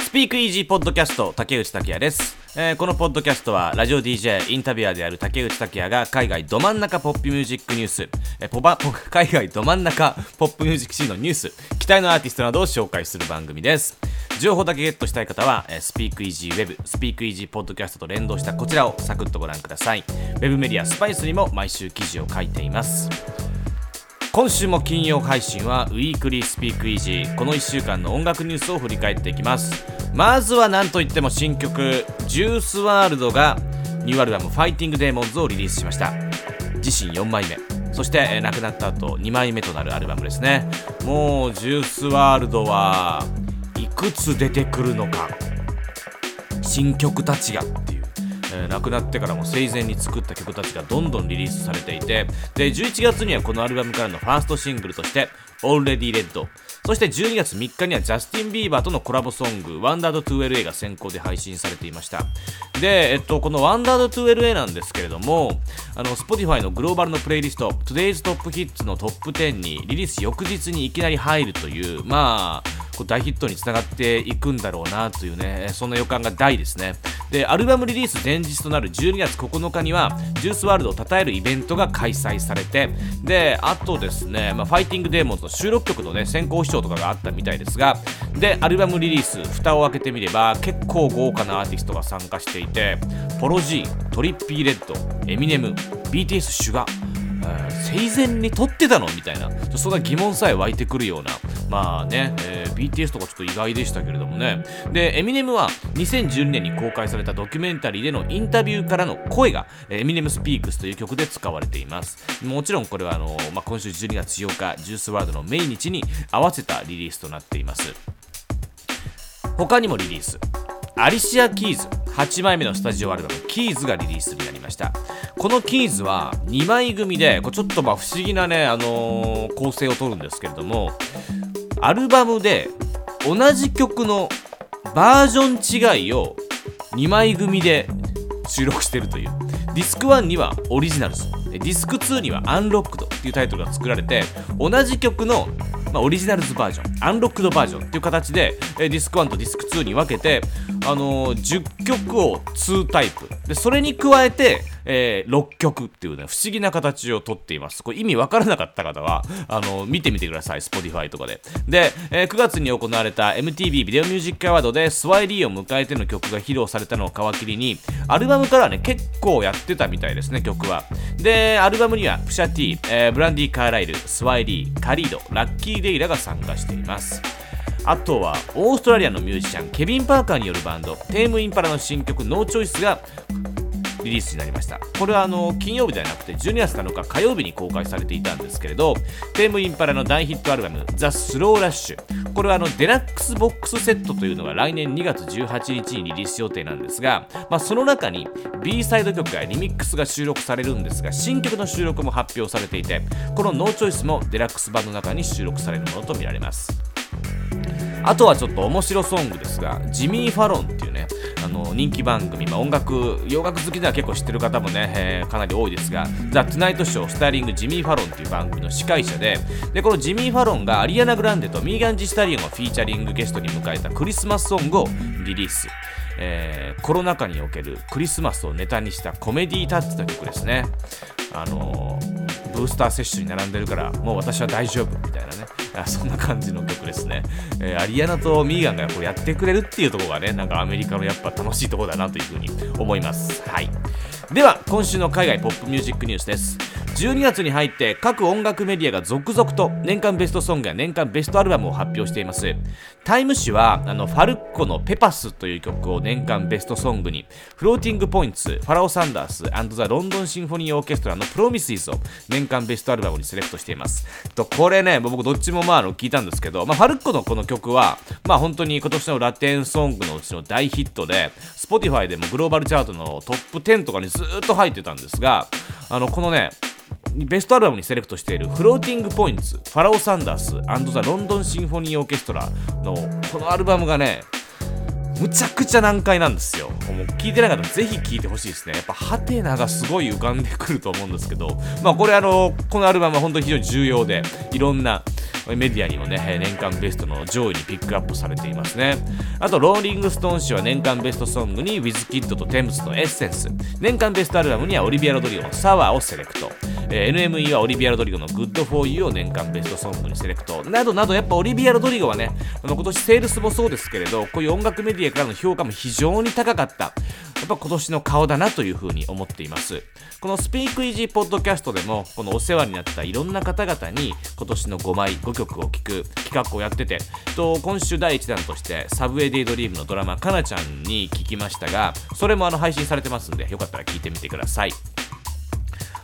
スピークイージーポッドキャスト竹内拓也です、えーこのポッドキャストはラジオ DJ インタビュアーである竹内拓也が海外ど真ん中ポップミュージックニュース、えーポバポ海外ど真ん中ポップミュージックシーンのニュース。期待のアーティストなどを紹介する番組です。情報だけゲットしたい方は、えースピークイージーウェブスピークイージーポッドキャストと連動したこちらをサクッとご覧ください。ウェブメディアスパイスにも毎週記事を書いています。今週も金曜配信はウィークリースピークイージーこの1週間の音楽ニュースを振り返っていきます。まずは何といっても新曲ジュースワールドがニューアルバムファイティングデーモンズをリリースしました。自身4枚目。そして、え亡くなった後2枚目となるアルバムですね。もうジュースワールドはいくつ出てくるのか。新曲たちがっていう、えー亡くなってからも生前に作った曲たちがどんどんリリースされていてで11月にはこのアルバムからのファーストシングルとして「Already Red」そして12月3日にはジャスティン・ビーバーとのコラボソング「Wandered2LA」が先行で配信されていました。で、えっと、この Wandered2LA なんですけれどもあの Spotify のグローバルのプレイリスト Today's Top Hits のトップ10にリリース翌日にいきなり入るというまあ大ヒットにつながっていくんだろうなというねそんな予感が大ですね。でアルバムリリース前日となる12月9日にはジュースワールドを称えるイベントが開催されてであとですね、まあ、ファイティングデーモンズの収録曲のね先行視聴とかがあったみたいですがでアルバムリリース蓋を開けてみれば結構豪華なアーティストが参加していてポロジートリッピーレッドエミネム BTS シュガー生前に撮ってたの？みたいな。そんな疑問さえ湧いてくるような。まあね、えー BTS とかちょっと意外でしたけれどもね。でエミネムは2012年に公開されたドキュメンタリーでのインタビューからの声がエミネムスピークスという曲で使われています。もちろんこれはあの、まあ、今週12月8日ジュースワードの命日に合わせたリリースとなっています。他にもリリース。アリシア・キーズ8枚目のスタジオアルバム「キーズ」がリリースになりました。このキーズは2枚組でこれちょっとまあ不思議なね、あのー構成をとるんですけれどもアルバムで同じ曲のバージョン違いを2枚組で収録してるという。ディスク1にはオリジナルズディスク2にはアンロックドっていうタイトルが作られて同じ曲の、まあ、オリジナルズバージョンアンロックドバージョンっていう形でディスク1とディスク2に分けて、あのー10曲を2タイプ。でそれに加えて、えー6曲っていうね不思議な形をとっています。これ意味わからなかった方は あの見てみてください。Spotify とかで。で、えー9月に行われた MTV ビデオミュージックアワードでスワイリーを迎えての曲が披露されたのを皮切りにアルバムからね結構やってたみたいですね曲は。でアルバムにはプシャ・T、えーブランディ・カーライルスワエ・リーカリードラッキー・デイらが参加しています。あとはオーストラリアのミュージシャンケビン・パーカーによるバンドテーム・インパラの新曲「ノーチョイスがリリースになりました。これはあの金曜日ではなくて12月7日火曜日に公開されていたんですけれどテーム・インパラの大ヒットアルバム「ザ・スローラッシュこれはあのデラックスボックスセットというのが来年2月18日にリリース予定なんですが、まあ、その中に B サイド曲やリミックスが収録されるんですが新曲の収録も発表されていてこの「ノーチョイスもデラックス版の中に収録されるものとみられます。あとはちょっと面白ソングですが、ジミー・ファロンっていう、あの人気番組、まあ、音楽、洋楽好きでは結構知ってる方もね、えーかなり多いですが、ザ・トゥナイトショー、 starring ジミー・ファロンっていう番組の司会者で、で、このジミー・ファロンがアリアナ・グランデとミーガン・ジ・スタリオンをフィーチャリングゲストに迎えたクリスマスソングをリリース。えーコロナ禍におけるクリスマスをネタにしたコメディータッチの曲ですね。あのーブースター接種に並んでるからもう私は大丈夫みたいなねそんな感じの曲ですね、えーアリアナとミーガンがこうやってくれるっていうところがねなんかアメリカのやっぱ楽しいとこだなというふうに思います。はい。では今週の海外ポップミュージックニュースです。12月に入って各音楽メディアが続々と年間ベストソングや年間ベストアルバムを発表しています。タイム誌はあのファルッコのペパスという曲を年間ベストソングにフローティングポインツファラオ・サンダースザ・ロンドンシンフォニーオーケストラのプロミスイズを年間ベストアルバムにセレクトしています。とこれね僕どっちもまああの聞いたんですけど、まあ、ファルッコのこの曲はまあ本当に今年のラテンソングのうちの大ヒットで Spotify でもグローバルチャートのトップ10とかにずっと入ってたんですがあのこのねベストアルバムにセレクトしているフローティングポインツファラオ・サンダースザ・ロンドンシンフォニーオーケストラのこのアルバムがねむちゃくちゃ難解なんですよ。もう聞いてなかったらぜひ聞いてほしいですね。やっぱハテナがすごい浮かんでくると思うんですけど、まあこれあの、このアルバムは本当に非常に重要で、いろんなメディアにもね、年間ベストの上位にピックアップされていますね。あと、ローリングストーン氏は年間ベストソングに WizKid とテムズのエッセンス、年間ベストアルバムにはオリビア・ロドリゴのサワーをセレクト、えー、NME はオリビア・ロドリゴの Good for You を年間ベストソングにセレクト、などなど、やっぱオリビア・ロドリゴはね、あの今年セールスもそうですけれど、こういう音楽メディアからの評価も非常に高かった。やっぱ今年の顔だなというふうに思っています。このスピークイージーポッドキャストでも、このお世話になったいろんな方々に今年の5枚、5曲を聴く企画をやってて、と今週第1弾として、サブウェデイドリームのドラマ、かなちゃんに聞きましたが、それもあの配信されてますんで、よかったら聞いてみてください。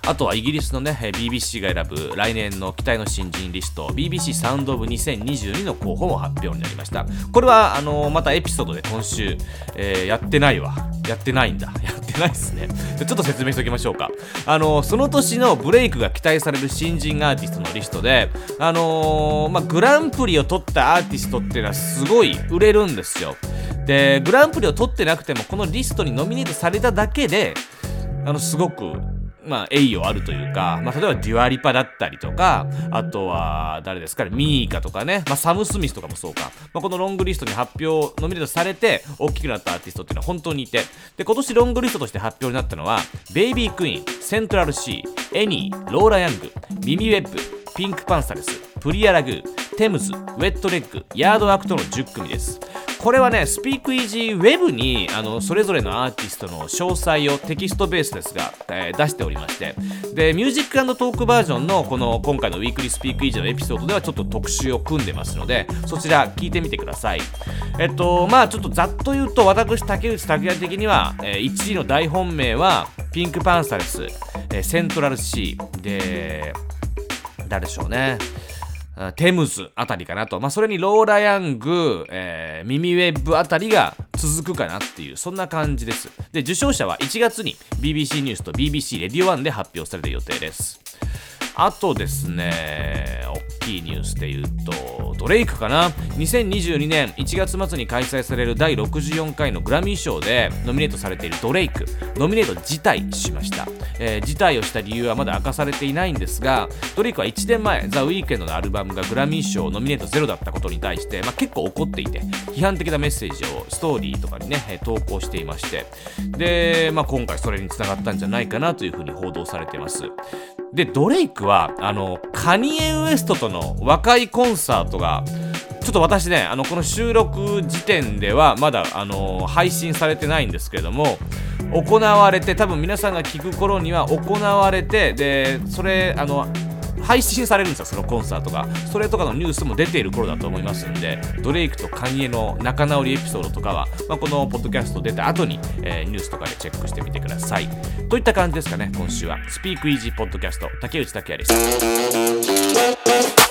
あとはイギリスのね、BBC が選ぶ来年の期待の新人リスト、BBC サウンドオブ2022の候補も発表になりました。これは、あの、またエピソードで今週、えー、やってないわ。やってないんだ。やってないっすね。ちょっと説明しておきましょうか。あの、その年のブレイクが期待される新人アーティストのリストで、あのまあ、グランプリを取ったアーティストっていうのはすごい売れるんですよ。で、グランプリを取ってなくても、このリストにノミネートされただけで、あの、すごくまあ、栄誉あるというか、まあ、例えばデュアリパだったりとか、あとは、誰ですかね、ミーカとかね、まあ、サム・スミスとかもそうか、まあ、このロングリストに発表、ノミネートされて、大きくなったアーティストっていうのは本当にいて、で、今年ロングリストとして発表になったのは、ベイビー・クイーン、セントラル・シー、エニー、ローラ・ヤング、ミミ・ウェッブ、ピンク・パンサレス、プリア・ラグー、テムズ、ウェット・レッグ、ヤード・アクトの10組です。これはね、スピークイージーウェブにあのそれぞれのアーティストの詳細をテキストベースですが、えー、出しておりまして、で、ミュージックトークバージョンのこの今回のウィークリースピークイージーのエピソードではちょっと特集を組んでますので、そちら聞いてみてください。えっと、まあちょっとざっと言うと、私、竹内拓也的には、えー、1位の大本命は、ピンクパンサレス、えー、セントラルシー、で、誰でしょうね。テムズあたりかなと。まあ、それにローラ・ヤング、えー、ミミウェブあたりが続くかなっていう、そんな感じです。で、受賞者は1月に BBC ニュースと BBC レディオ1で発表される予定です。あとですね、大きいニュースで言うと、ドレイクかな ?2022 年1月末に開催される第64回のグラミー賞でノミネートされているドレイク、ノミネート辞退しました。えー、辞退をした理由はまだ明かされていないんですが、ドレイクは1年前、ザ・ウィークエンドのアルバムがグラミー賞ノミネートゼロだったことに対して、まあ、結構怒っていて、批判的なメッセージをストーリーとかにね、投稿していまして、で、まあ、今回それにつながったんじゃないかなというふうに報道されています。で、ドレイクは、あの、カニエ・ウエストとの和解コンサートが、ちょっと私ね、あの、この収録時点ではまだ、あの、配信されてないんですけれども、行われて、多分皆さんが聞く頃には行われて、で、それ、あの、配信されるんですよ、そのコンサートが。それとかのニュースも出ている頃だと思いますんで、ドレイクとカニエの仲直りエピソードとかは、まあ、このポッドキャスト出た後に、えー、ニュースとかでチェックしてみてください。といった感じですかね、今週は。スピークイージーポッドキャスト、竹内拓也です。